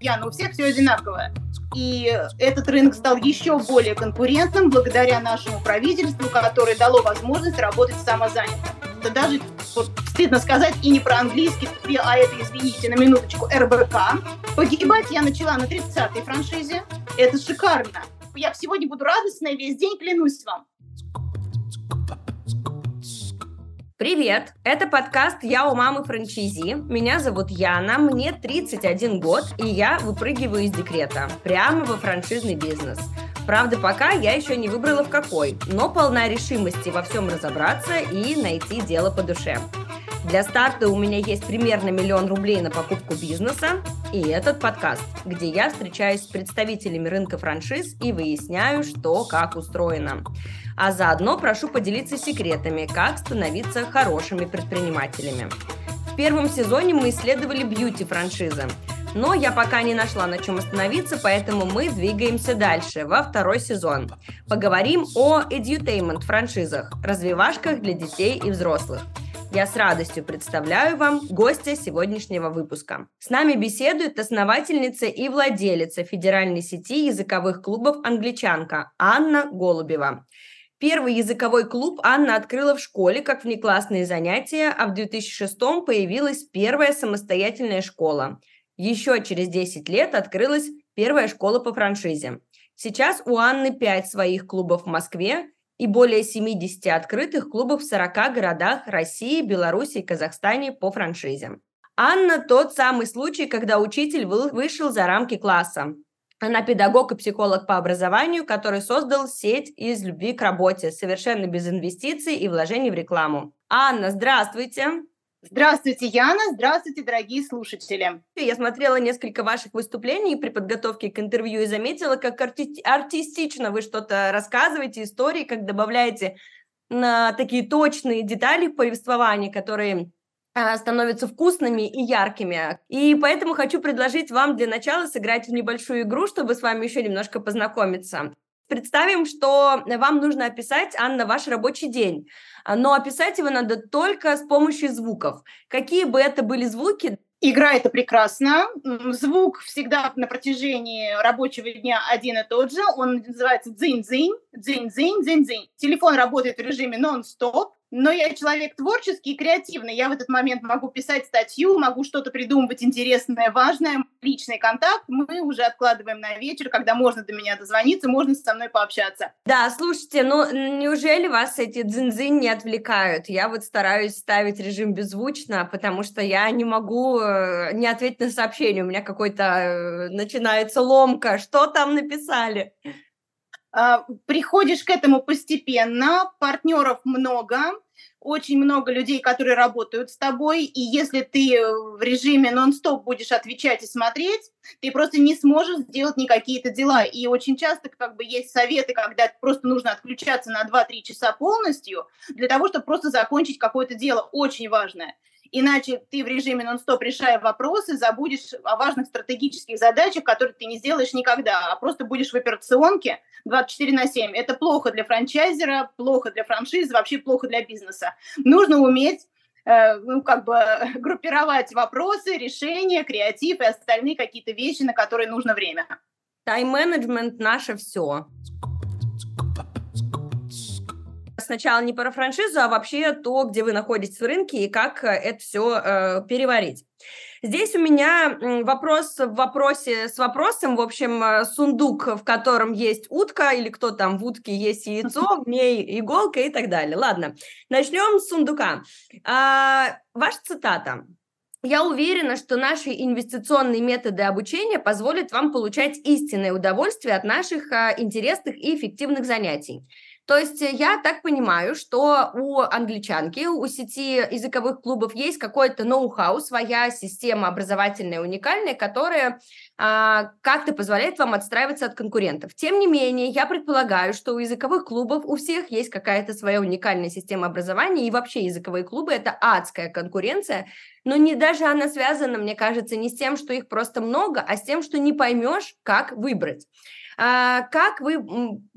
Яна, у всех все одинаковое. И этот рынок стал еще более конкурентным благодаря нашему правительству, которое дало возможность работать самозанятым. Это даже, вот, стыдно сказать, и не про английский, а это, извините, на минуточку, РБК. Погибать я начала на 30-й франшизе. Это шикарно. Я сегодня буду радостная весь день, клянусь вам. Привет! Это подкаст «Я у мамы франчизи». Меня зовут Яна, мне 31 год, и я выпрыгиваю из декрета прямо во франшизный бизнес. Правда, пока я еще не выбрала в какой, но полна решимости во всем разобраться и найти дело по душе. Для старта у меня есть примерно миллион рублей на покупку бизнеса и этот подкаст, где я встречаюсь с представителями рынка франшиз и выясняю, что как устроено. А заодно прошу поделиться секретами, как становиться хорошими предпринимателями. В первом сезоне мы исследовали бьюти-франшизы, но я пока не нашла на чем остановиться, поэтому мы двигаемся дальше, во второй сезон. Поговорим о edutainment франшизах, развивашках для детей и взрослых – я с радостью представляю вам гостя сегодняшнего выпуска. С нами беседует основательница и владелица федеральной сети языковых клубов «Англичанка» Анна Голубева. Первый языковой клуб Анна открыла в школе как внеклассные занятия, а в 2006 появилась первая самостоятельная школа. Еще через 10 лет открылась первая школа по франшизе. Сейчас у Анны 5 своих клубов в Москве, и более 70 открытых клубов в 40 городах России, Беларуси и Казахстане по франшизе. Анна – тот самый случай, когда учитель вышел за рамки класса. Она педагог и психолог по образованию, который создал сеть из любви к работе, совершенно без инвестиций и вложений в рекламу. Анна, здравствуйте! Здравствуйте, Яна. Здравствуйте, дорогие слушатели. Я смотрела несколько ваших выступлений при подготовке к интервью и заметила, как арти- артистично вы что-то рассказываете, истории, как добавляете на такие точные детали в повествовании, которые становятся вкусными и яркими. И поэтому хочу предложить вам для начала сыграть в небольшую игру, чтобы с вами еще немножко познакомиться. Представим, что вам нужно описать, Анна, ваш рабочий день, но описать его надо только с помощью звуков. Какие бы это были звуки? Игра это прекрасно. Звук всегда на протяжении рабочего дня один и тот же. Он называется дзинь-дзинь, дзинь-дзинь, дзинь-дзинь. Телефон работает в режиме нон-стоп. Но я человек творческий и креативный. Я в этот момент могу писать статью, могу что-то придумывать интересное, важное. Личный контакт мы уже откладываем на вечер, когда можно до меня дозвониться, можно со мной пообщаться. Да, слушайте, ну неужели вас эти дзинзин не отвлекают? Я вот стараюсь ставить режим беззвучно, потому что я не могу э, не ответить на сообщение. У меня какой-то э, начинается ломка. Что там написали? А, приходишь к этому постепенно, партнеров много, очень много людей, которые работают с тобой, и если ты в режиме нон-стоп будешь отвечать и смотреть, ты просто не сможешь сделать никакие-то дела. И очень часто как бы есть советы, когда просто нужно отключаться на 2-3 часа полностью для того, чтобы просто закончить какое-то дело очень важное. Иначе ты в режиме нон-стоп, решая вопросы, забудешь о важных стратегических задачах, которые ты не сделаешь никогда, а просто будешь в операционке 24 на 7. Это плохо для франчайзера, плохо для франшизы, вообще плохо для бизнеса. Нужно уметь э, ну, как бы группировать вопросы, решения, креатив и остальные какие-то вещи, на которые нужно время. Тайм-менеджмент – наше все сначала не про франшизу, а вообще то, где вы находитесь в рынке и как э, это все э, переварить. Здесь у меня вопрос в вопросе с вопросом, в общем, э, сундук, в котором есть утка, или кто там в утке есть яйцо, в ней иголка и так далее. Ладно, начнем с сундука. А, ваша цитата. Я уверена, что наши инвестиционные методы обучения позволят вам получать истинное удовольствие от наших а, интересных и эффективных занятий. То есть э, я так понимаю, что у англичанки, у сети языковых клубов есть какой-то ноу-хау, своя система образовательная уникальная, которая а, как-то позволяет вам отстраиваться от конкурентов. Тем не менее, я предполагаю, что у языковых клубов у всех есть какая-то своя уникальная система образования, и вообще языковые клубы – это адская конкуренция, но не даже она связана, мне кажется, не с тем, что их просто много, а с тем, что не поймешь, как выбрать. А, как вы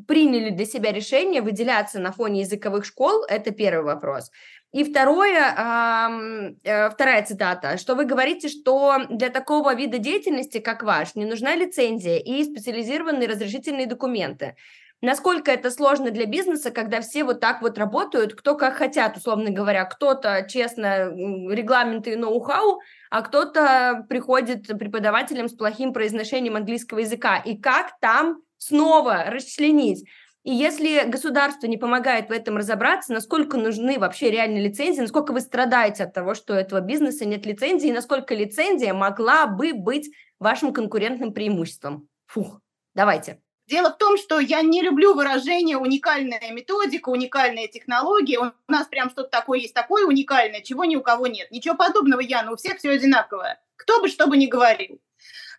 приняли для себя решение выделяться на фоне языковых школ? Это первый вопрос. И второе, э, вторая цитата, что вы говорите, что для такого вида деятельности, как ваш, не нужна лицензия и специализированные разрешительные документы. Насколько это сложно для бизнеса, когда все вот так вот работают, кто как хотят, условно говоря, кто-то честно регламенты и ноу-хау, а кто-то приходит преподавателем с плохим произношением английского языка. И как там снова расчленить? И если государство не помогает в этом разобраться, насколько нужны вообще реальные лицензии, насколько вы страдаете от того, что у этого бизнеса нет лицензии, и насколько лицензия могла бы быть вашим конкурентным преимуществом? Фух, давайте. Дело в том, что я не люблю выражение уникальная методика, уникальная технология. У нас прям что-то такое есть такое уникальное, чего ни у кого нет. Ничего подобного, Яна, у всех все одинаковое. Кто бы что бы ни говорил.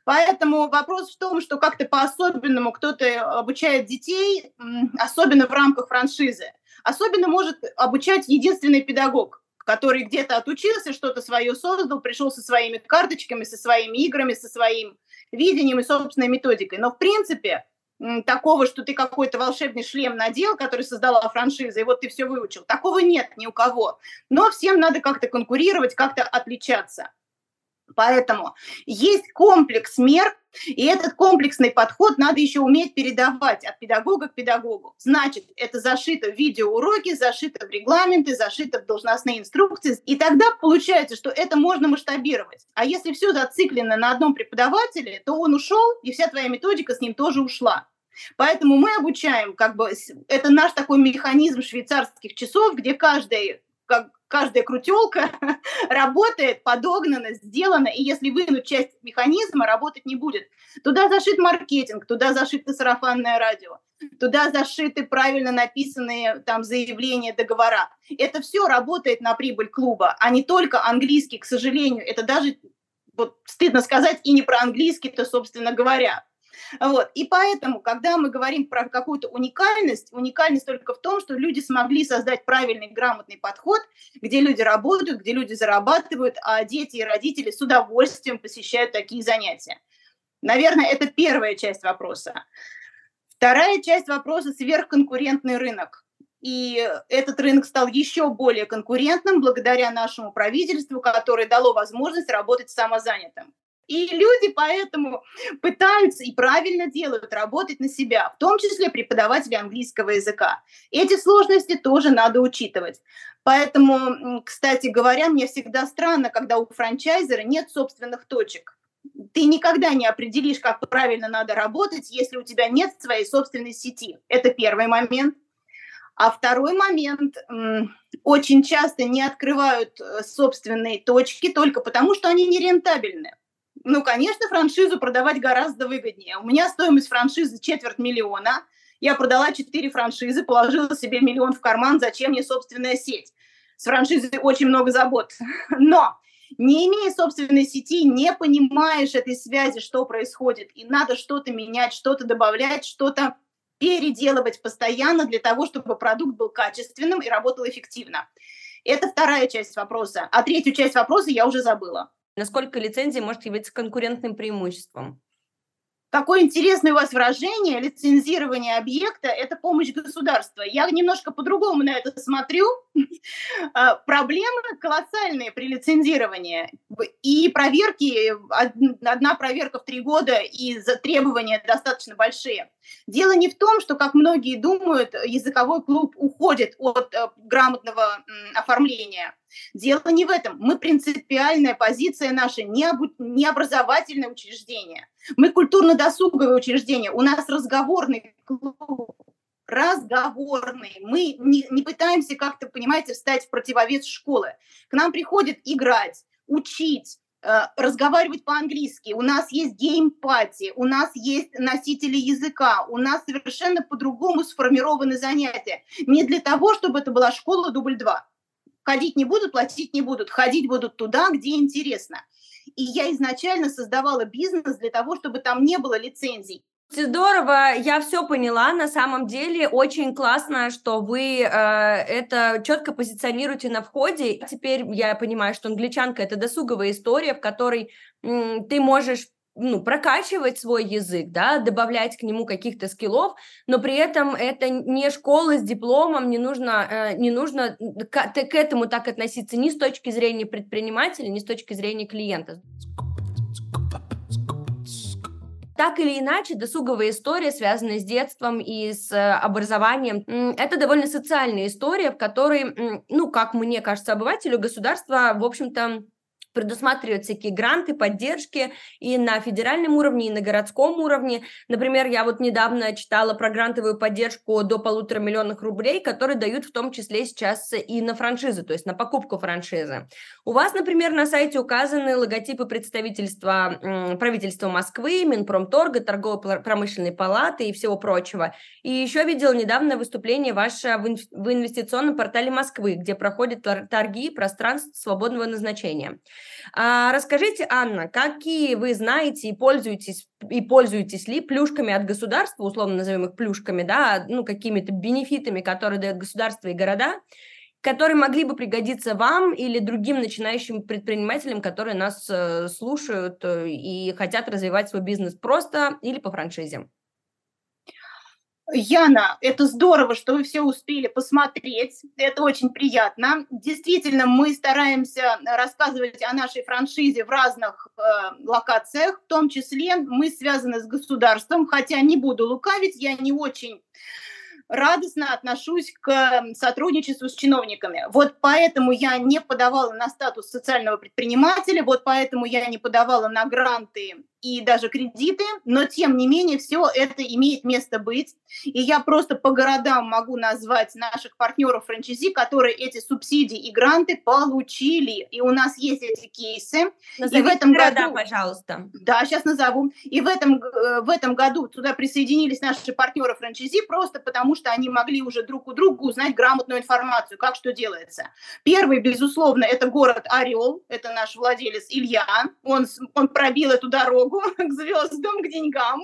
Поэтому вопрос в том, что как-то по-особенному кто-то обучает детей, особенно в рамках франшизы. Особенно может обучать единственный педагог, который где-то отучился, что-то свое создал, пришел со своими карточками, со своими играми, со своим видением и собственной методикой. Но в принципе такого, что ты какой-то волшебный шлем надел, который создала франшиза, и вот ты все выучил. Такого нет ни у кого. Но всем надо как-то конкурировать, как-то отличаться. Поэтому есть комплекс мер, и этот комплексный подход надо еще уметь передавать от педагога к педагогу. Значит, это зашито в видеоуроки, зашито в регламенты, зашито в должностные инструкции. И тогда получается, что это можно масштабировать. А если все зациклено на одном преподавателе, то он ушел, и вся твоя методика с ним тоже ушла. Поэтому мы обучаем, как бы, это наш такой механизм швейцарских часов, где каждый, как, каждая крутелка работает, подогнана, сделана, и если вынуть часть механизма, работать не будет. Туда зашит маркетинг, туда зашито сарафанное радио, туда зашиты правильно написанные там заявления, договора. Это все работает на прибыль клуба, а не только английский, к сожалению. Это даже, вот стыдно сказать, и не про английский-то, собственно говоря. Вот. И поэтому, когда мы говорим про какую-то уникальность, уникальность только в том, что люди смогли создать правильный, грамотный подход, где люди работают, где люди зарабатывают, а дети и родители с удовольствием посещают такие занятия. Наверное, это первая часть вопроса. Вторая часть вопроса – сверхконкурентный рынок. И этот рынок стал еще более конкурентным благодаря нашему правительству, которое дало возможность работать самозанятым. И люди поэтому пытаются и правильно делают работать на себя, в том числе преподаватели английского языка. Эти сложности тоже надо учитывать. Поэтому, кстати говоря, мне всегда странно, когда у франчайзера нет собственных точек. Ты никогда не определишь, как правильно надо работать, если у тебя нет своей собственной сети. Это первый момент. А второй момент, очень часто не открывают э, собственные точки только потому, что они нерентабельны. Ну, конечно, франшизу продавать гораздо выгоднее. У меня стоимость франшизы четверть миллиона. Я продала четыре франшизы, положила себе миллион в карман. Зачем мне собственная сеть? С франшизой очень много забот. Но не имея собственной сети, не понимаешь этой связи, что происходит, и надо что-то менять, что-то добавлять, что-то переделывать постоянно для того, чтобы продукт был качественным и работал эффективно. Это вторая часть вопроса. А третью часть вопроса я уже забыла насколько лицензия может явиться конкурентным преимуществом. Какое интересное у вас выражение, лицензирование объекта – это помощь государства. Я немножко по-другому на это смотрю. А, проблемы колоссальные при лицензировании. И проверки, одна проверка в три года, и требования достаточно большие. Дело не в том, что, как многие думают, языковой клуб уходит от э, грамотного оформления. Дело не в этом. Мы принципиальная позиция наша, не, обу- не образовательное учреждение. Мы культурно-досуговое учреждение. У нас разговорный клуб разговорный. Мы не, не пытаемся как-то, понимаете, встать в противовес школы. К нам приходят играть, учить, э, разговаривать по-английски. У нас есть game party, у нас есть носители языка, у нас совершенно по-другому сформированы занятия. Не для того, чтобы это была школа дубль 2. Ходить не будут, платить не будут. Ходить будут туда, где интересно. И я изначально создавала бизнес для того, чтобы там не было лицензий. Здорово, я все поняла. На самом деле очень классно, что вы э, это четко позиционируете на входе. Теперь я понимаю, что англичанка это досуговая история, в которой м, ты можешь ну, прокачивать свой язык, да, добавлять к нему каких-то скиллов, но при этом это не школа с дипломом, не нужно, э, не нужно к, к этому так относиться ни с точки зрения предпринимателя, ни с точки зрения клиента. Так или иначе, досуговая история, связанная с детством и с э, образованием, это довольно социальная история, в которой, ну, как мне кажется, обывателю государство, в общем-то, предусматривают всякие гранты, поддержки и на федеральном уровне, и на городском уровне. Например, я вот недавно читала про грантовую поддержку до полутора миллионов рублей, которые дают в том числе сейчас и на франшизы, то есть на покупку франшизы. У вас, например, на сайте указаны логотипы представительства правительства Москвы, Минпромторга, торгово-промышленной палаты и всего прочего. И еще видела недавно выступление ваше в инвестиционном портале Москвы, где проходят торги пространств свободного назначения. А, расскажите, Анна, какие вы знаете и пользуетесь, и пользуетесь ли плюшками от государства, условно назовем их плюшками, да, ну, какими-то бенефитами, которые дает государство и города, которые могли бы пригодиться вам или другим начинающим предпринимателям, которые нас э, слушают э, и хотят развивать свой бизнес просто или по франшизе? Яна, это здорово, что вы все успели посмотреть. Это очень приятно. Действительно, мы стараемся рассказывать о нашей франшизе в разных э, локациях. В том числе мы связаны с государством, хотя не буду лукавить, я не очень радостно отношусь к сотрудничеству с чиновниками. Вот поэтому я не подавала на статус социального предпринимателя, вот поэтому я не подавала на гранты и даже кредиты, но тем не менее все это имеет место быть. И я просто по городам могу назвать наших партнеров франчайзи, которые эти субсидии и гранты получили. И у нас есть эти кейсы. Назовите и в этом города, году, пожалуйста. Да, сейчас назову. И в этом, э, в этом году туда присоединились наши партнеры франчайзи просто потому, что они могли уже друг у друга узнать грамотную информацию, как что делается. Первый, безусловно, это город Орел, это наш владелец Илья. Он, он пробил эту дорогу дорогу к звездам, к деньгам,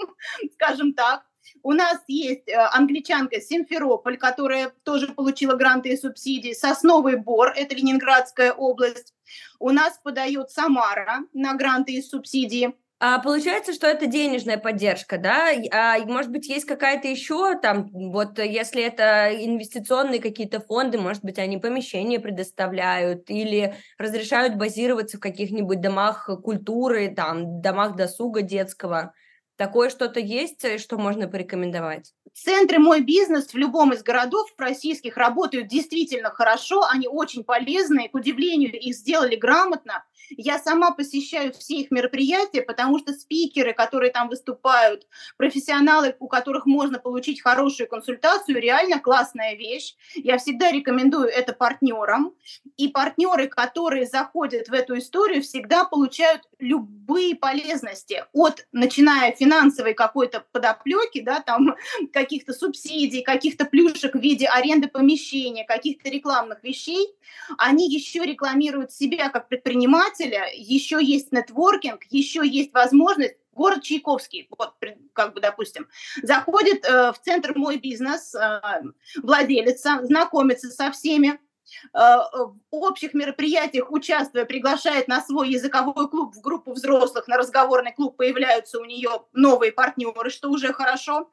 скажем так. У нас есть э, англичанка Симферополь, которая тоже получила гранты и субсидии. Сосновый Бор, это Ленинградская область. У нас подает Самара на гранты и субсидии. А получается, что это денежная поддержка, да? А может быть, есть какая-то еще там, вот если это инвестиционные какие-то фонды, может быть, они помещения предоставляют или разрешают базироваться в каких-нибудь домах культуры, там, домах досуга детского. Такое что-то есть, э, что можно порекомендовать? Центры «Мой бизнес» в любом из городов российских работают действительно хорошо, они очень полезны, к удивлению, их сделали грамотно. Я сама посещаю все их мероприятия, потому что спикеры, которые там выступают, профессионалы, у которых можно получить хорошую консультацию, реально классная вещь. Я всегда рекомендую это партнерам. И партнеры, которые заходят в эту историю, всегда получают любые полезности, от начиная финансовой какой-то подоплеки, да, там каких-то субсидий, каких-то плюшек в виде аренды помещения, каких-то рекламных вещей, они еще рекламируют себя как предпринимателя, еще есть нетворкинг, еще есть возможность город Чайковский, вот, как бы, допустим, заходит э, в центр «Мой бизнес», э, владелица, знакомится со всеми, Э, в общих мероприятиях участвуя, приглашает на свой языковой клуб в группу взрослых, на разговорный клуб появляются у нее новые партнеры, что уже хорошо.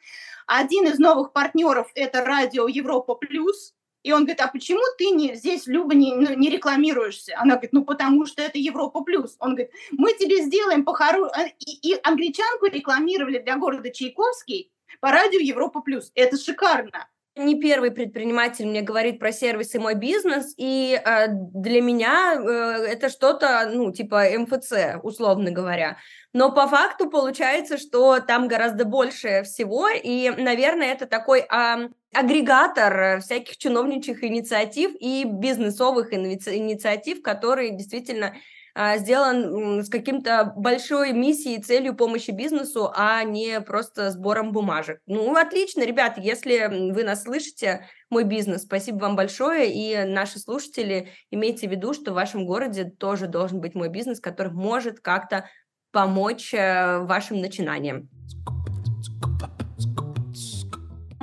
Один из новых партнеров – это радио Европа Плюс, и он говорит, а почему ты не, здесь, Люба, не, ну, не рекламируешься? Она говорит, ну, потому что это Европа плюс. Он говорит, мы тебе сделаем по хорошему... И, и англичанку рекламировали для города Чайковский по радио Европа плюс. Это шикарно не первый предприниматель мне говорит про сервисы мой бизнес, и э, для меня э, это что-то, ну, типа МФЦ, условно говоря. Но по факту получается, что там гораздо больше всего, и, наверное, это такой э, агрегатор всяких чиновничьих инициатив и бизнесовых инициатив, которые действительно а, сделан с каким-то большой миссией, целью помощи бизнесу, а не просто сбором бумажек. Ну, отлично, ребята, если вы нас слышите, мой бизнес, спасибо вам большое, и наши слушатели, имейте в виду, что в вашем городе тоже должен быть мой бизнес, который может как-то помочь э, вашим начинаниям.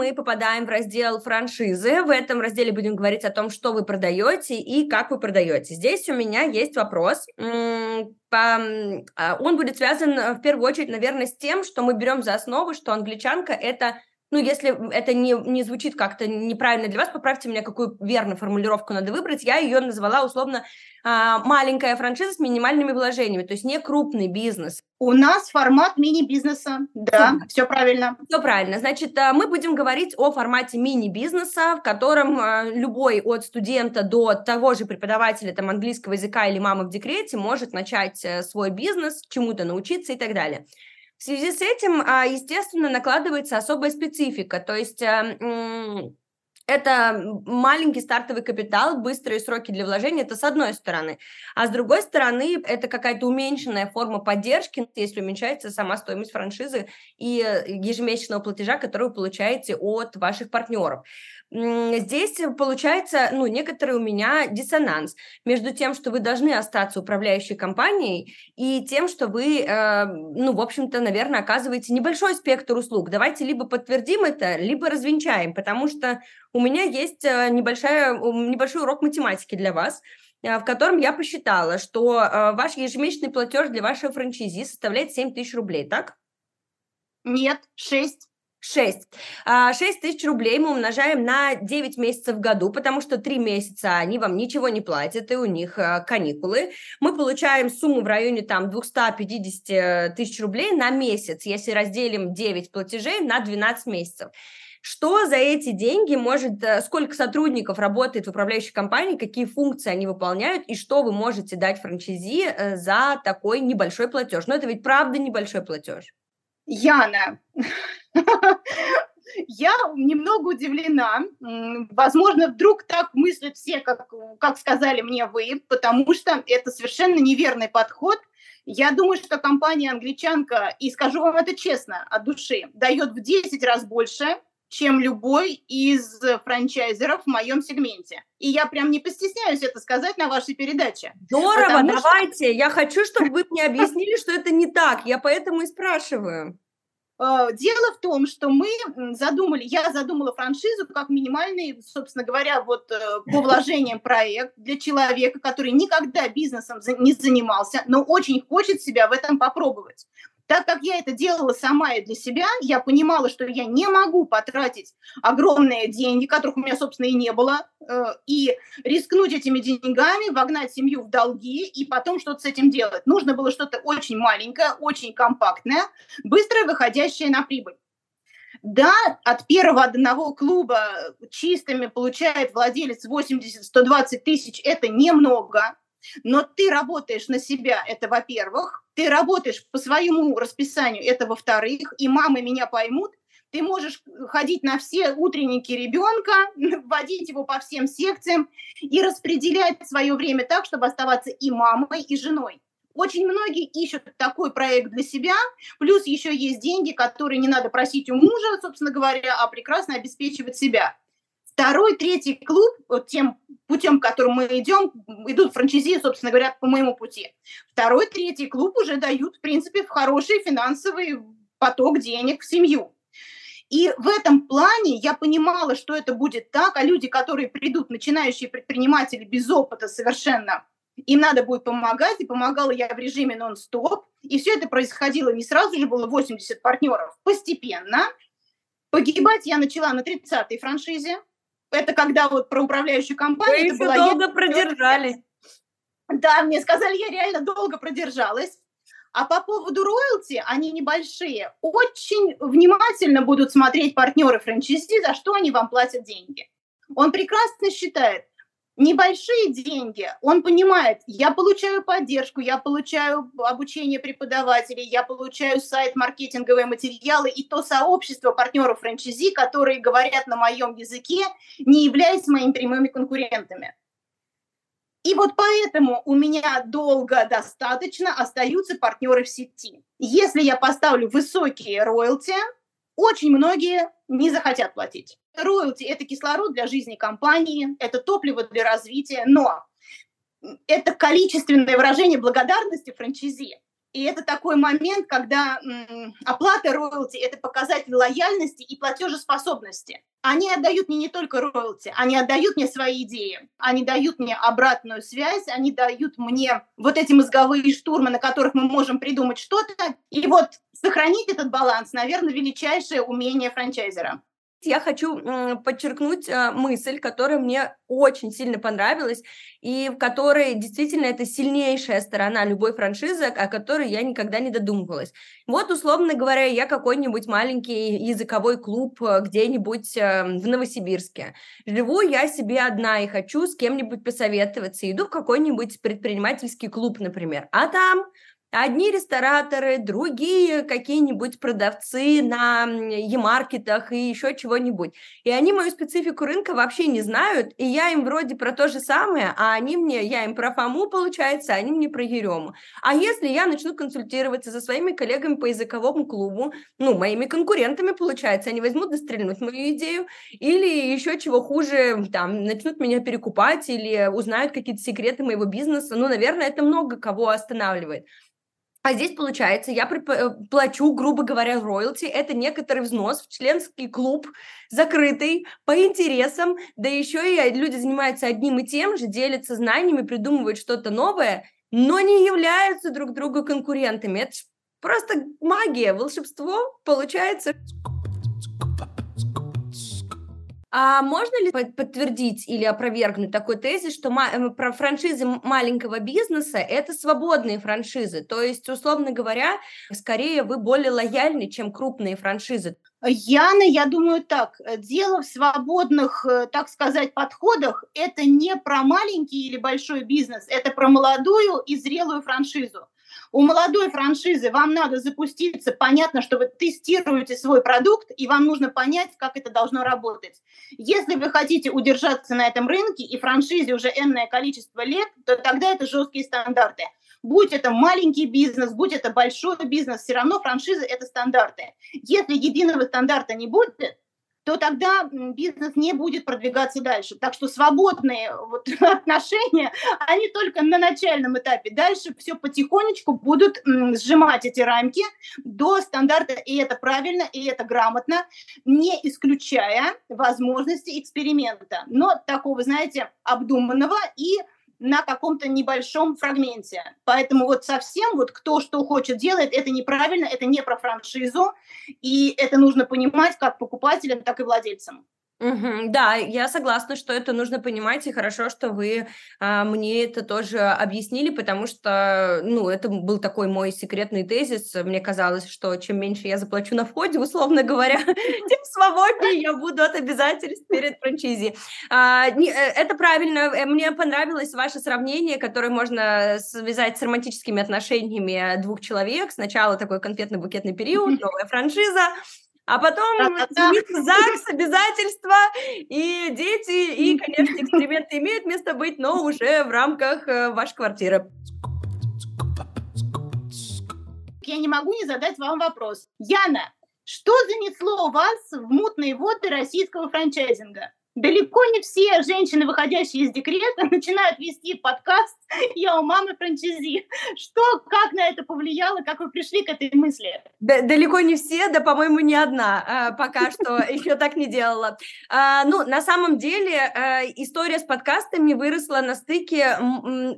мы попадаем в раздел франшизы. В этом разделе будем говорить о том, что вы продаете и как вы продаете. Здесь у меня есть вопрос. А, он будет связан э, в первую очередь, наверное, с тем, что мы берем за основу, что англичанка – это ну, если это не, не звучит как-то неправильно для вас, поправьте меня, какую верную формулировку надо выбрать. Я ее назвала условно а, маленькая франшиза с минимальными вложениями, то есть не крупный бизнес. У нас формат мини-бизнеса, да, Супер. все правильно. Все правильно. Значит, а, мы будем говорить о формате мини-бизнеса, в котором а, любой от студента до того же преподавателя там, английского языка или мамы в декрете может начать э, свой бизнес, чему-то научиться и так далее. В связи с этим, а, естественно, накладывается особая специфика, то есть эм, это маленький стартовый капитал, быстрые сроки для вложения, это с одной стороны. А с другой стороны, это какая-то уменьшенная форма поддержки, если уменьшается сама стоимость франшизы и э, ежемесячного платежа, который вы получаете от ваших партнеров здесь получается, ну, некоторый у меня диссонанс между тем, что вы должны остаться управляющей компанией, и тем, что вы, э, ну, в общем-то, наверное, оказываете небольшой спектр услуг. Давайте либо подтвердим это, либо развенчаем, потому что у меня есть э, небольшая, небольшой урок математики для вас, э, в котором я посчитала, что э, ваш ежемесячный платеж для вашего франчайзи составляет 7 тысяч рублей, так? Нет, 6. 6. 6 тысяч рублей мы умножаем на 9 месяцев в году, потому что 3 месяца они вам ничего не платят, и у них а, каникулы. Мы получаем сумму в районе там 250 тысяч рублей на месяц, если разделим 9 платежей на 12 месяцев. Что за эти деньги может, э, сколько сотрудников работает в управляющей компании, какие функции они выполняют, и что вы можете дать франчайзи э, за такой небольшой платеж? Но это ведь правда небольшой платеж. Яна, я немного удивлена. Возможно, вдруг так мыслят все, как, как сказали мне вы, потому что это совершенно неверный подход. Я думаю, что компания англичанка, и скажу вам это честно, от души, дает в 10 раз больше, чем любой из франчайзеров в моем сегменте. И я прям не постесняюсь это сказать на вашей передаче. Здорово, давайте. Что... Я хочу, чтобы вы мне объяснили, что это не так. Я поэтому и спрашиваю. Э, дело в том, что мы задумали, я задумала франшизу как минимальный, собственно говоря, вот э, по вложениям проект для человека, который никогда бизнесом не занимался, но очень хочет себя в этом попробовать. Так как я это делала сама и для себя, я понимала, что я не могу потратить огромные деньги, которых у меня, собственно, и не было, э, и рискнуть этими деньгами, вогнать семью в долги и потом что-то с этим делать. Нужно было что-то очень маленькое, очень компактное, быстро выходящее на прибыль. Да, от первого одного клуба чистыми получает владелец 80-120 тысяч, это немного, но ты работаешь на себя, это во-первых, ты работаешь по своему расписанию, это во-вторых, и мамы меня поймут, ты можешь ходить на все утренники ребенка, вводить его по всем секциям и распределять свое время так, чтобы оставаться и мамой, и женой. Очень многие ищут такой проект для себя, плюс еще есть деньги, которые не надо просить у мужа, собственно говоря, а прекрасно обеспечивать себя. Второй, третий клуб, вот тем путем, которым мы идем, идут франчайзи, собственно говоря, по моему пути. Второй, третий клуб уже дают, в принципе, хороший финансовый поток денег в семью. И в этом плане я понимала, что это будет так, а люди, которые придут, начинающие предприниматели без опыта совершенно, им надо будет помогать, и помогала я в режиме нон-стоп. И все это происходило не сразу же, было 80 партнеров, постепенно. Погибать я начала на 30-й франшизе, это когда вот про управляющую компанию. Вы это долго я... продержались. Да, мне сказали, я реально долго продержалась. А по поводу роялти, они небольшие. Очень внимательно будут смотреть партнеры франчайзи, за что они вам платят деньги. Он прекрасно считает, небольшие деньги, он понимает, я получаю поддержку, я получаю обучение преподавателей, я получаю сайт, маркетинговые материалы и то сообщество партнеров франчайзи, которые говорят на моем языке, не являясь моими прямыми конкурентами. И вот поэтому у меня долго достаточно остаются партнеры в сети. Если я поставлю высокие роялти, очень многие не захотят платить. Роялти – это кислород для жизни компании, это топливо для развития, но это количественное выражение благодарности франчайзи. И это такой момент, когда м, оплата роялти – это показатель лояльности и платежеспособности. Они отдают мне не только роялти, они отдают мне свои идеи, они дают мне обратную связь, они дают мне вот эти мозговые штурмы, на которых мы можем придумать что-то. И вот сохранить этот баланс, наверное, величайшее умение франчайзера я хочу подчеркнуть э, мысль, которая мне очень сильно понравилась, и в которой действительно это сильнейшая сторона любой франшизы, о которой я никогда не додумывалась. Вот, условно говоря, я какой-нибудь маленький языковой клуб э, где-нибудь эм, в Новосибирске. Живу я себе одна и хочу с кем-нибудь посоветоваться. Иду в какой-нибудь предпринимательский клуб, например. А там Одни рестораторы, другие какие-нибудь продавцы на e-маркетах и еще чего-нибудь. И они мою специфику рынка вообще не знают, и я им вроде про то же самое, а они мне, я им про Фому, получается, а они мне про Ерему. А если я начну консультироваться со своими коллегами по языковому клубу, ну, моими конкурентами, получается, они возьмут дострельнуть мою идею, или еще чего хуже, там, начнут меня перекупать или узнают какие-то секреты моего бизнеса, ну, наверное, это много кого останавливает. А здесь, получается, я э, плачу, грубо говоря, роялти. Это некоторый взнос в членский клуб, закрытый, по интересам. Да еще и люди занимаются одним и тем же, делятся знаниями, придумывают что-то новое, но не являются друг другу конкурентами. Это просто магия, волшебство получается. А можно ли подтвердить или опровергнуть такой тезис, что э, про франшизы маленького бизнеса это свободные франшизы? То есть, условно говоря, скорее вы более лояльны, чем крупные франшизы. Яна, я думаю так, дело в свободных, э, так сказать, подходах. Это не про маленький или большой бизнес, это про молодую и зрелую франшизу. У молодой франшизы вам надо запуститься, понятно, что вы тестируете свой продукт, и вам нужно понять, как это должно работать. Если вы хотите удержаться на этом рынке, и франшизе уже энное количество лет, то тогда это жесткие стандарты. Будь это маленький бизнес, будь это большой бизнес, все равно франшиза – это стандарты. Если единого стандарта не будет, то тогда бизнес не будет продвигаться дальше. Так что свободные вот отношения, они только на начальном этапе. Дальше все потихонечку будут сжимать эти рамки до стандарта, и это правильно, и это грамотно, не исключая возможности эксперимента, но такого, знаете, обдуманного и на каком-то небольшом фрагменте. Поэтому вот совсем вот кто что хочет делает, это неправильно, это не про франшизу, и это нужно понимать как покупателям, так и владельцам. Угу, да, я согласна, что это нужно понимать, и хорошо, что вы а, мне это тоже объяснили, потому что, ну, это был такой мой секретный тезис. Мне казалось, что чем меньше я заплачу на входе, условно говоря, тем свободнее я буду от обязательств перед франчизи. А, не, э, это правильно. Э, мне понравилось ваше сравнение, которое можно связать с романтическими отношениями двух человек. Сначала такой конфетно-букетный период, новая франшиза, а потом ЗАГС, обязательства, и дети, и, конечно, эксперименты имеют место быть, но уже в рамках э, вашей квартиры. Я не могу не задать вам вопрос. Яна, что занесло вас в мутные воды российского франчайзинга? Далеко не все женщины, выходящие из декрета, начинают вести подкаст «Я у мамы франчайзи». Что, как на это повлияло, как вы пришли к этой мысли? Да, далеко не все, да, по-моему, не одна а, пока что еще так не делала. А, ну, на самом деле, а, история с подкастами выросла на стыке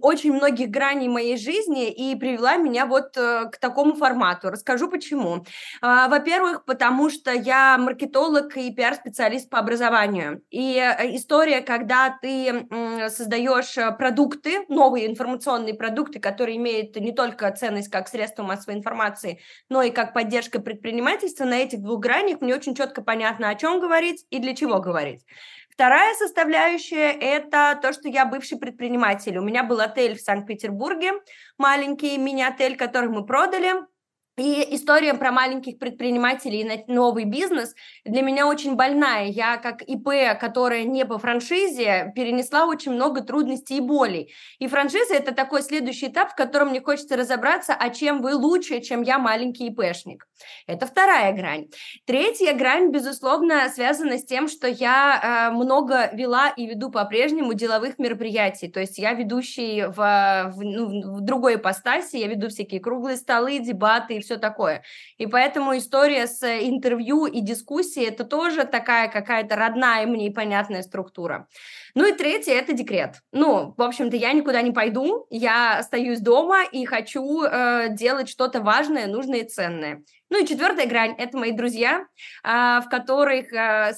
очень многих граней моей жизни и привела меня вот э, к такому формату. Расскажу почему. Во-первых, потому что я маркетолог и пиар-специалист по образованию. И и э, история, когда ты создаешь э, продукты, новые информационные продукты, которые имеют не только ценность как средство массовой информации, но и как поддержка предпринимательства, на этих двух гранях мне очень четко понятно, о чем говорить и для чего говорить. Вторая составляющая – это то, что я бывший предприниматель. У меня был отель в Санкт-Петербурге, маленький мини-отель, который мы продали – и история про маленьких предпринимателей и новый бизнес для меня очень больная. Я как ИП, которая не по франшизе, перенесла очень много трудностей и болей. И франшиза – это такой следующий этап, в котором мне хочется разобраться, а чем вы лучше, чем я маленький ИПшник. Это вторая грань. Третья грань, безусловно, связана с тем, что я э, много вела и веду по-прежнему деловых мероприятий. То есть я ведущий в, в, ну, в другой ипостаси, я веду всякие круглые столы, дебаты все такое. И поэтому история с интервью и дискуссией – это тоже такая какая-то родная мне и понятная структура. Ну и третье – это декрет. Ну, в общем-то, я никуда не пойду, я остаюсь дома и хочу э, делать что-то важное, нужное и ценное. Ну и четвертая грань – это мои друзья, а, в которых, а,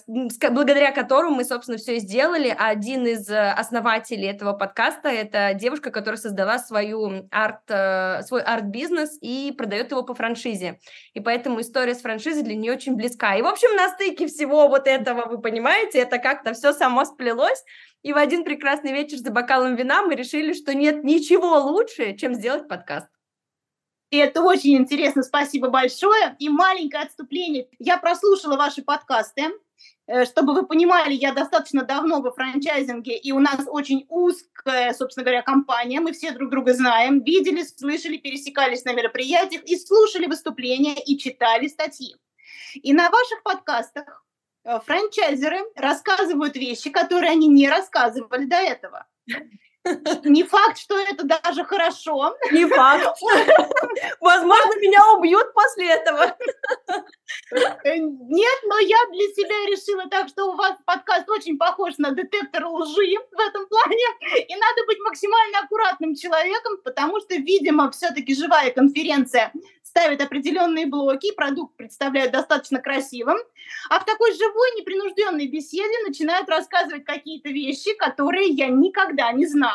благодаря которым мы, собственно, все и сделали. Один из э, основателей этого подкаста – это девушка, которая создала свою арт, э, свой арт-бизнес и продает его по франшизе. И поэтому история с франшизой для нее очень близка. И, в общем, на стыке всего вот этого, вы понимаете, это как-то все само сплелось. И в один прекрасный вечер за бокалом вина мы решили, что нет ничего лучше, чем сделать подкаст. И это очень интересно, спасибо большое. И маленькое отступление. Я прослушала ваши подкасты. Э, чтобы вы понимали, я достаточно давно во франчайзинге, и у нас очень узкая, собственно говоря, компания. Мы все друг друга знаем, видели, слышали, пересекались на мероприятиях и слушали выступления и читали статьи. И на ваших подкастах э, франчайзеры рассказывают вещи, которые они не рассказывали до этого. Не факт, что это даже хорошо. Не факт. Возможно, меня убьют после этого. Э, нет, но я для себя решила так, что у вас подкаст очень похож на детектор лжи в этом плане. И надо быть максимально аккуратным человеком, потому что, видимо, все-таки живая конференция ставит определенные блоки, продукт представляют достаточно красивым, а в такой живой, непринужденной беседе начинают рассказывать какие-то вещи, которые я никогда не знала,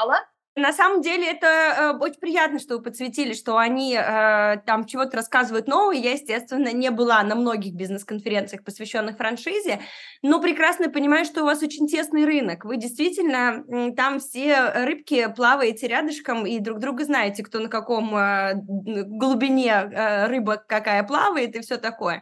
на самом деле это э, очень приятно, что вы подсветили, что они э, там чего-то рассказывают новое. Я, естественно, не была на многих бизнес-конференциях, посвященных франшизе, но прекрасно понимаю, что у вас очень тесный рынок. Вы действительно э, там все рыбки плаваете рядышком и друг друга знаете, кто на каком э, глубине э, рыба какая плавает и все такое.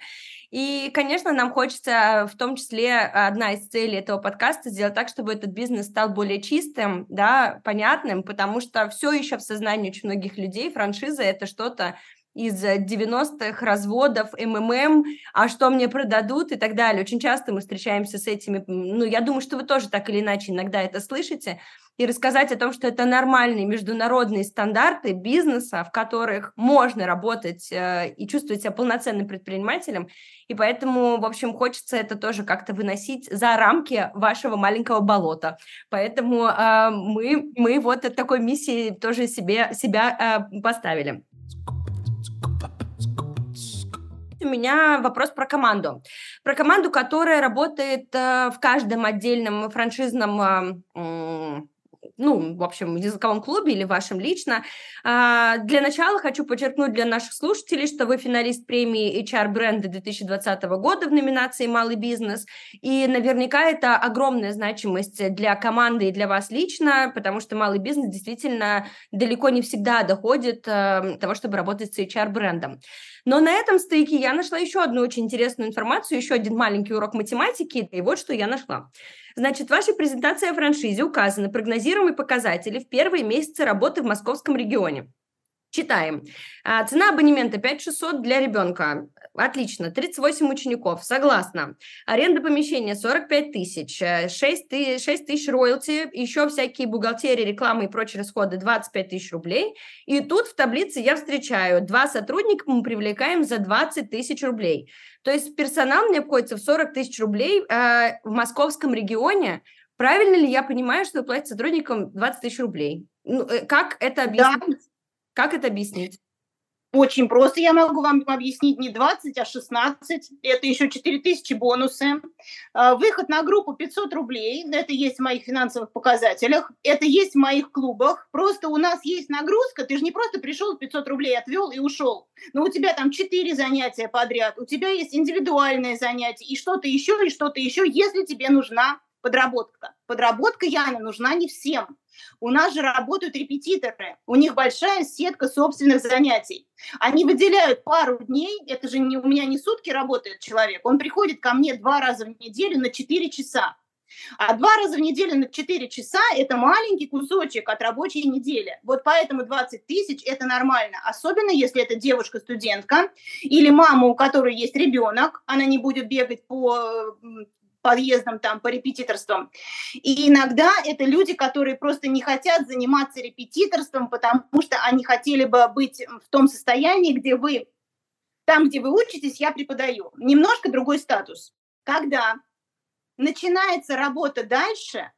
И, конечно, нам хочется, в том числе, одна из целей этого подкаста сделать так, чтобы этот бизнес стал более чистым, да, понятным, потому что все еще в сознании очень многих людей франшиза это что-то из 90-х, разводов, МММ, а что мне продадут и так далее. Очень часто мы встречаемся с этими, ну, я думаю, что вы тоже так или иначе иногда это слышите, и рассказать о том, что это нормальные международные стандарты бизнеса, в которых можно работать э, и чувствовать себя полноценным предпринимателем. И поэтому, в общем, хочется это тоже как-то выносить за рамки вашего маленького болота. Поэтому э, мы, мы вот от такой миссии тоже себе, себя э, поставили. У меня вопрос про команду. Про команду, которая работает э, в каждом отдельном франшизном э, ну, в общем, языковом клубе или вашем лично. А, для начала хочу подчеркнуть для наших слушателей, что вы финалист премии HR бренда 2020 года в номинации «Малый бизнес», и наверняка это огромная значимость для команды и для вас лично, потому что малый бизнес действительно далеко не всегда доходит э, того, чтобы работать с HR-брендом. Но на этом стыке я нашла еще одну очень интересную информацию, еще один маленький урок математики, и вот что я нашла. Значит, в вашей презентации о франшизе указаны прогнозируемые показатели в первые месяцы работы в московском регионе. Читаем. А, цена абонемента 5600 для ребенка. Отлично. 38 учеников. Согласна. Аренда помещения 45 тысяч. 6, 6 тысяч роялти. Еще всякие бухгалтерии, рекламы и прочие расходы 25 тысяч рублей. И тут в таблице я встречаю. Два сотрудника мы привлекаем за 20 тысяч рублей. То есть персонал мне обходится в 40 тысяч рублей э, в московском регионе. Правильно ли я понимаю, что вы платите сотрудникам 20 тысяч рублей? Ну, э, как это объяснить? Да. Как это объяснить? Очень просто. Я могу вам объяснить не 20, а 16. Это еще 4000 бонусы. А, выход на группу 500 рублей. Это есть в моих финансовых показателях. Это есть в моих клубах. Просто у нас есть нагрузка. Ты же не просто пришел, 500 рублей отвел и ушел. Но у тебя там 4 занятия подряд. У тебя есть индивидуальные занятия и что-то еще, и что-то еще, если тебе нужна подработка. Подработка, Яна, нужна не всем. У нас же работают репетиторы, у них большая сетка собственных занятий. Они выделяют пару дней, это же не, у меня не сутки работает человек, он приходит ко мне два раза в неделю на 4 часа. А два раза в неделю на 4 часа – это маленький кусочек от рабочей недели. Вот поэтому 20 тысяч – это нормально. Особенно, если это девушка-студентка или мама, у которой есть ребенок, она не будет бегать по подъездам, там, по репетиторствам. И иногда это люди, которые просто не хотят заниматься репетиторством, потому что они хотели бы быть в том состоянии, где вы, там, где вы учитесь, я преподаю. Немножко другой статус. Когда начинается работа дальше,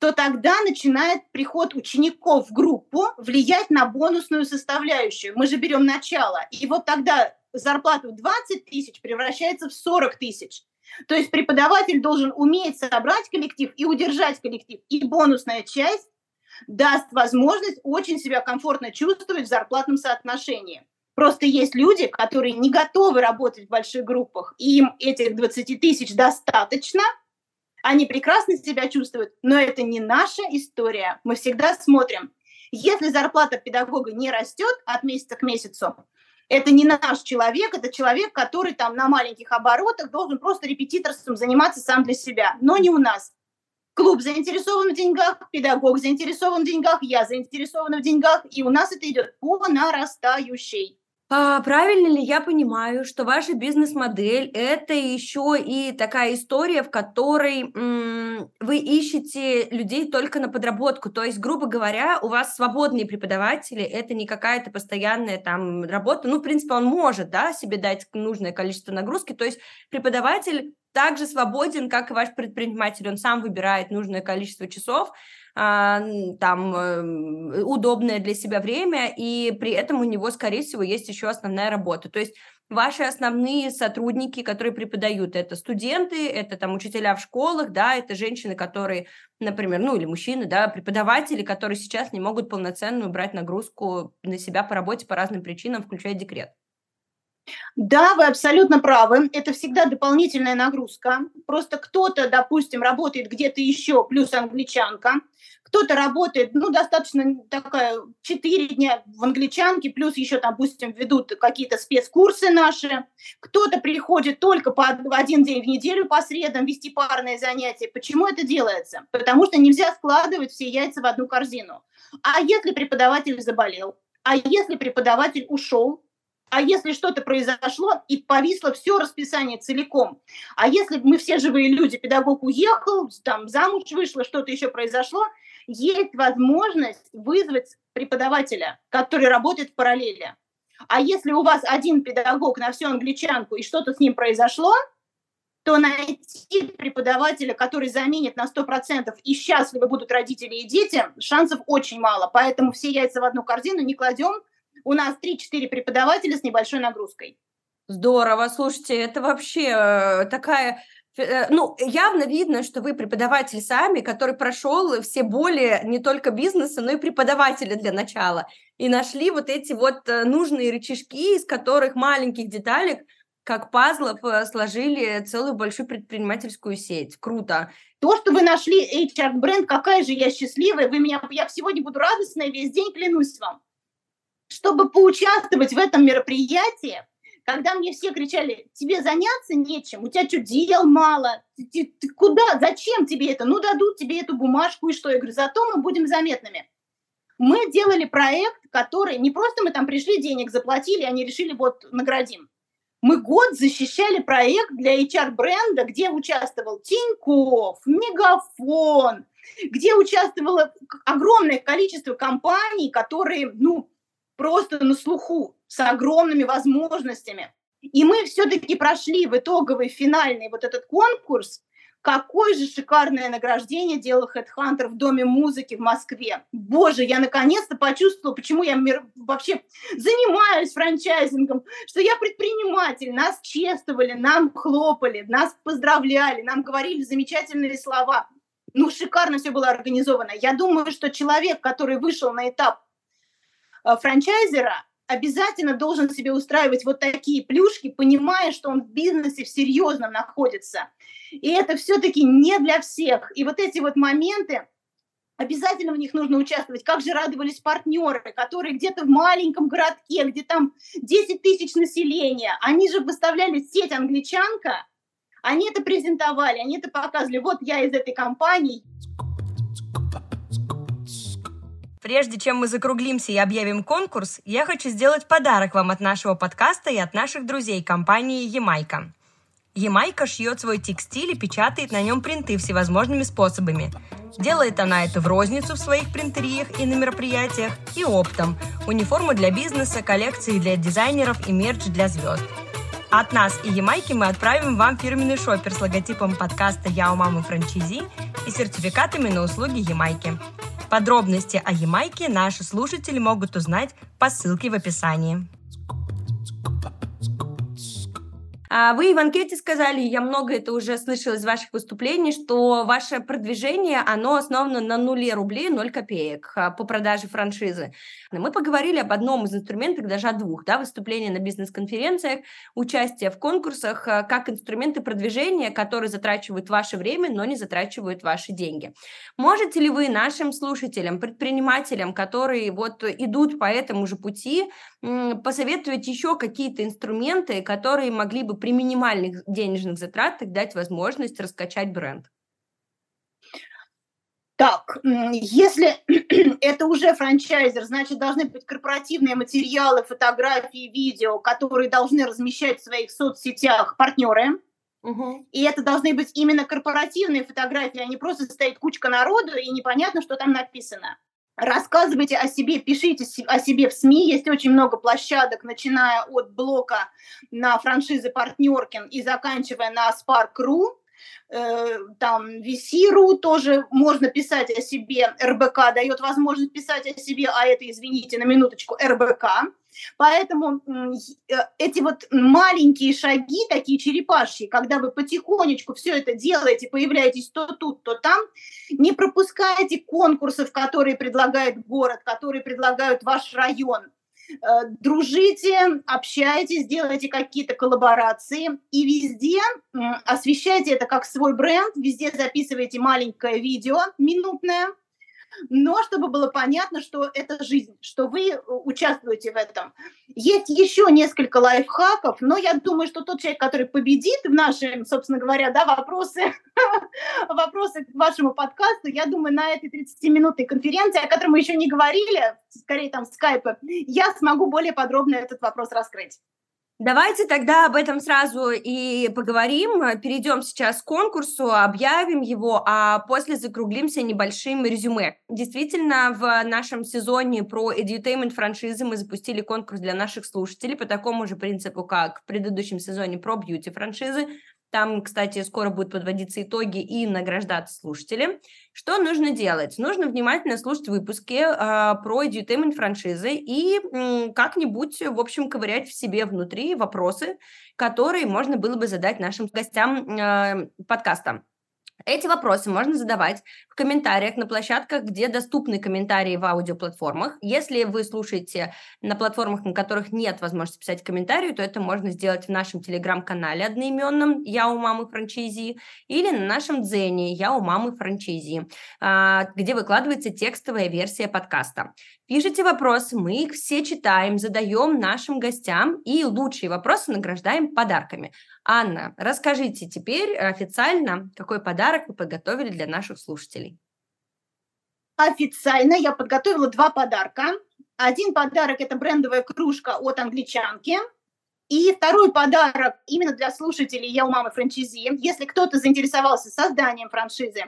то тогда начинает приход учеников в группу влиять на бонусную составляющую. Мы же берем начало. И вот тогда зарплата в 20 тысяч превращается в 40 тысяч. То есть преподаватель должен уметь собрать коллектив и удержать коллектив. И бонусная часть даст возможность очень себя комфортно чувствовать в зарплатном соотношении. Просто есть люди, которые не готовы работать в больших группах, им этих 20 тысяч достаточно, они прекрасно себя чувствуют, но это не наша история. Мы всегда смотрим, если зарплата педагога не растет от месяца к месяцу, это не наш человек, это человек, который там на маленьких оборотах должен просто репетиторством заниматься сам для себя, но не у нас. Клуб заинтересован в деньгах, педагог заинтересован в деньгах, я заинтересована в деньгах, и у нас это идет по нарастающей. А, правильно ли я понимаю, что ваша бизнес-модель это еще и такая история, в которой м, вы ищете людей только на подработку? То есть, грубо говоря, у вас свободные преподаватели, это не какая-то постоянная там работа. Ну, в принципе, он может, да, себе дать нужное количество нагрузки. То есть преподаватель также свободен, как и ваш предприниматель. Он сам выбирает нужное количество часов, там эм, удобное для себя время, и при этом у него, скорее всего, есть еще основная работа. То есть ваши основные сотрудники, которые преподают, это студенты, это там учителя в школах, да, это женщины, которые, например, ну или мужчины, да, преподаватели, которые сейчас не могут полноценную брать нагрузку на себя по работе по разным причинам, включая декрет. Да, вы абсолютно правы. Это всегда дополнительная нагрузка. Просто кто-то, допустим, работает где-то еще, плюс англичанка. Кто-то работает, ну, достаточно такая, 4 дня в англичанке, плюс еще, допустим, ведут какие-то спецкурсы наши. Кто-то приходит только по один день в неделю по средам вести парные занятия. Почему это делается? Потому что нельзя складывать все яйца в одну корзину. А если преподаватель заболел? А если преподаватель ушел? А если что-то произошло и повисло все расписание целиком, а если мы все живые люди, педагог уехал, там замуж вышло, что-то еще произошло, есть возможность вызвать преподавателя, который работает в параллели. А если у вас один педагог на всю англичанку и что-то с ним произошло, то найти преподавателя, который заменит на 100% и счастливы будут родители и дети, шансов очень мало. Поэтому все яйца в одну корзину не кладем, у нас 3-4 преподавателя с небольшой нагрузкой. Здорово, слушайте, это вообще э, такая э, ну, явно видно, что вы преподаватель сами, который прошел все боли не только бизнеса, но и преподавателя для начала. И нашли вот эти вот э, нужные рычажки, из которых маленьких деталек, как пазлов, сложили целую большую предпринимательскую сеть. Круто. То, что вы нашли HR-бренд, какая же я счастливая. Вы меня, я сегодня буду радостная весь день, клянусь вам чтобы поучаствовать в этом мероприятии, когда мне все кричали, тебе заняться нечем, у тебя что, дел мало, ты, ты куда, зачем тебе это? Ну, дадут тебе эту бумажку и что? Я говорю, зато мы будем заметными. Мы делали проект, который, не просто мы там пришли, денег заплатили, они решили, вот, наградим. Мы год защищали проект для HR-бренда, где участвовал Тинькофф, Мегафон, где участвовало огромное количество компаний, которые, ну, просто на слуху, с огромными возможностями. И мы все-таки прошли в итоговый финальный вот этот конкурс. Какое же шикарное награждение делал HeadHunter в Доме музыки в Москве. Боже, я наконец-то почувствовала, почему я вообще занимаюсь франчайзингом, что я предприниматель. Нас чествовали, нам хлопали, нас поздравляли, нам говорили замечательные слова. Ну, шикарно все было организовано. Я думаю, что человек, который вышел на этап франчайзера обязательно должен себе устраивать вот такие плюшки, понимая, что он в бизнесе в серьезном находится. И это все-таки не для всех. И вот эти вот моменты, обязательно в них нужно участвовать. Как же радовались партнеры, которые где-то в маленьком городке, где там 10 тысяч населения, они же выставляли сеть англичанка, Они это презентовали, они это показывали. Вот я из этой компании. Прежде чем мы закруглимся и объявим конкурс, я хочу сделать подарок вам от нашего подкаста и от наших друзей компании «Ямайка». Ямайка шьет свой текстиль и печатает на нем принты всевозможными способами. Делает она это в розницу в своих принтериях и на мероприятиях, и оптом. Униформу для бизнеса, коллекции для дизайнеров и мерч для звезд. От нас и Ямайки мы отправим вам фирменный шопер с логотипом подкаста «Я у мамы франчизи» и сертификатами на услуги Ямайки. Подробности о Ямайке наши слушатели могут узнать по ссылке в описании. А вы в анкете сказали, я много это уже слышала из ваших выступлений, что ваше продвижение, оно основано на нуле рублей, 0 копеек а, по продаже франшизы. Мы поговорили об одном из инструментов, даже о двух, да, выступления на бизнес-конференциях, участие в конкурсах, а, как инструменты продвижения, которые затрачивают ваше время, но не затрачивают ваши деньги. Можете ли вы нашим слушателям, предпринимателям, которые вот идут по этому же пути, посоветовать еще какие-то инструменты, которые могли бы при минимальных денежных затратах дать возможность раскачать бренд? Так, если это уже франчайзер, значит, должны быть корпоративные материалы, фотографии, видео, которые должны размещать в своих соцсетях партнеры. Угу. И это должны быть именно корпоративные фотографии, а не просто стоит кучка народу и непонятно, что там написано. Рассказывайте о себе, пишите о себе в СМИ. Есть очень много площадок, начиная от блока на франшизы Партнеркин и заканчивая на Spark.ru. Э, там VC.ru тоже можно писать о себе. РБК дает возможность писать о себе, а это, извините, на минуточку, РБК. Поэтому э, эти вот маленькие шаги, такие черепашьи, когда вы потихонечку все это делаете, появляетесь то тут, то там, не пропускайте конкурсов, которые предлагает город, которые предлагают ваш район. Э, дружите, общайтесь, делайте какие-то коллаборации. И везде освещайте это как свой бренд, везде записывайте маленькое видео минутное, но чтобы было понятно, что это жизнь, что вы э, участвуете в этом. Есть еще несколько лайфхаков, но я думаю, что тот человек, который победит в нашем, собственно говоря, да, вопросы, вопросы к вашему подкасту, я думаю, на этой 30-минутной конференции, о которой мы еще не говорили, скорее там скайпа, я смогу более подробно этот вопрос раскрыть. Давайте тогда об этом сразу и поговорим. Перейдем сейчас к конкурсу, объявим его, а после закруглимся небольшим резюме. Действительно, в нашем сезоне про edutainment франшизы мы запустили конкурс для наших слушателей по такому же принципу, как в предыдущем сезоне про бьюти франшизы. Там, кстати, скоро будут подводиться итоги и награждаться слушатели. Что нужно делать? Нужно внимательно слушать выпуски э, про edutainment франшизы и э, как-нибудь, в общем, ковырять в себе внутри вопросы, которые можно было бы задать нашим гостям э, подкаста. Эти вопросы можно задавать в комментариях на площадках, где доступны комментарии в аудиоплатформах. Если вы слушаете на платформах, на которых нет возможности писать комментарии, то это можно сделать в нашем телеграм-канале одноименном «Я у мамы франчайзи» или на нашем дзене «Я у мамы франчайзи», а, где выкладывается текстовая версия подкаста. Пишите вопросы, мы их все читаем, задаем нашим гостям и лучшие вопросы награждаем подарками. Анна, расскажите теперь официально, какой подарок вы подготовили для наших слушателей. Официально я подготовила два подарка. Один подарок – это брендовая кружка от англичанки. И второй подарок именно для слушателей «Я у мамы франчайзи». Если кто-то заинтересовался созданием франшизы,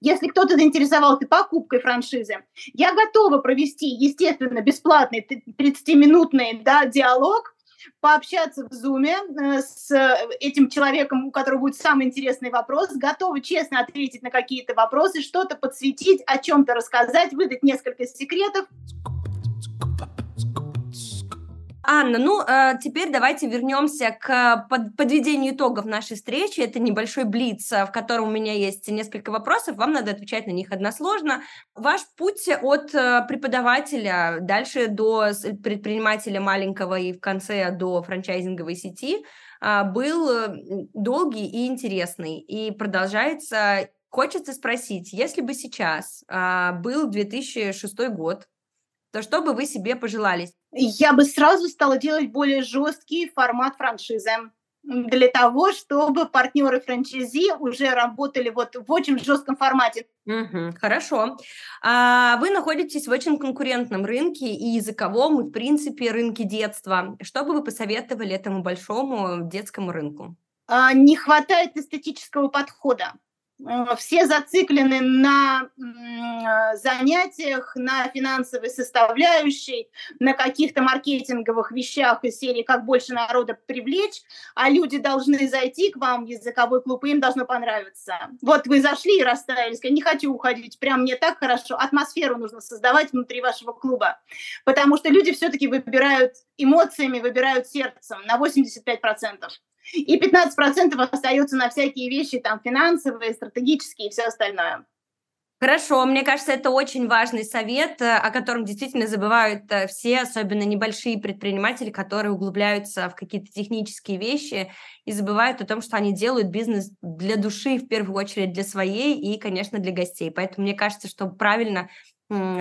если кто-то заинтересовался покупкой франшизы, я готова провести, естественно, бесплатный 30-минутный да, диалог пообщаться в зуме э, с этим человеком, у которого будет самый интересный вопрос, готовы честно ответить на какие-то вопросы, что-то подсветить, о чем-то рассказать, выдать несколько секретов. Анна, ну, э, теперь давайте вернемся к под, подведению итогов нашей встречи. Это небольшой блиц, э, в котором у меня есть несколько вопросов. Вам надо отвечать на них односложно. Ваш путь от э, преподавателя дальше до предпринимателя маленького и в конце до франчайзинговой сети э, был э, долгий и интересный. И продолжается. Хочется спросить, если бы сейчас э, был 2006 год, то что бы вы себе пожелали? Я бы сразу стала делать более жесткий формат франшизы. для того, чтобы партнеры франчайзи уже работали вот в очень жестком формате. Угу, хорошо. А, вы находитесь в очень конкурентном рынке и языковом, и, в принципе, рынке детства. Что бы вы посоветовали этому большому детскому рынку? А, не хватает эстетического подхода. Э, все зациклены на занятиях, на финансовой составляющей, на каких-то маркетинговых вещах из серии «Как больше народа привлечь», а люди должны зайти к вам в языковой клуб, и им должно понравиться. Вот вы зашли и расстраивались, не хочу уходить, прям мне так хорошо. Атмосферу нужно создавать внутри вашего клуба, потому что люди все-таки выбирают эмоциями, выбирают сердцем на 85%. И 15% остается на всякие вещи, там, финансовые, стратегические и все остальное. Хорошо, мне кажется, это очень важный совет, э, о котором действительно забывают э, все, особенно небольшие предприниматели, которые углубляются в какие-то технические вещи и забывают о том, что они делают бизнес для души, в первую очередь для своей и, конечно, для гостей. Поэтому мне кажется, что правильно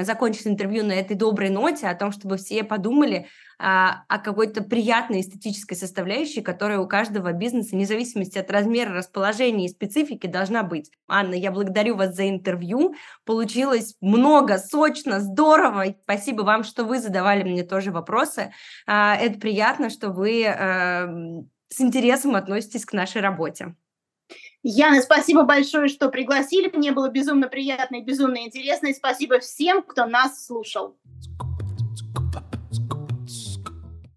закончить интервью на этой доброй ноте, о том, чтобы все подумали а, о какой-то приятной эстетической составляющей, которая у каждого бизнеса, вне зависимости от размера, расположения и специфики, должна быть. Анна, я благодарю вас за интервью. Получилось много, сочно, здорово. Спасибо вам, что вы задавали мне тоже вопросы. А, это приятно, что вы а, с интересом относитесь к нашей работе. Яна, спасибо большое, что пригласили. Мне было безумно приятно и безумно интересно. И спасибо всем, кто нас слушал.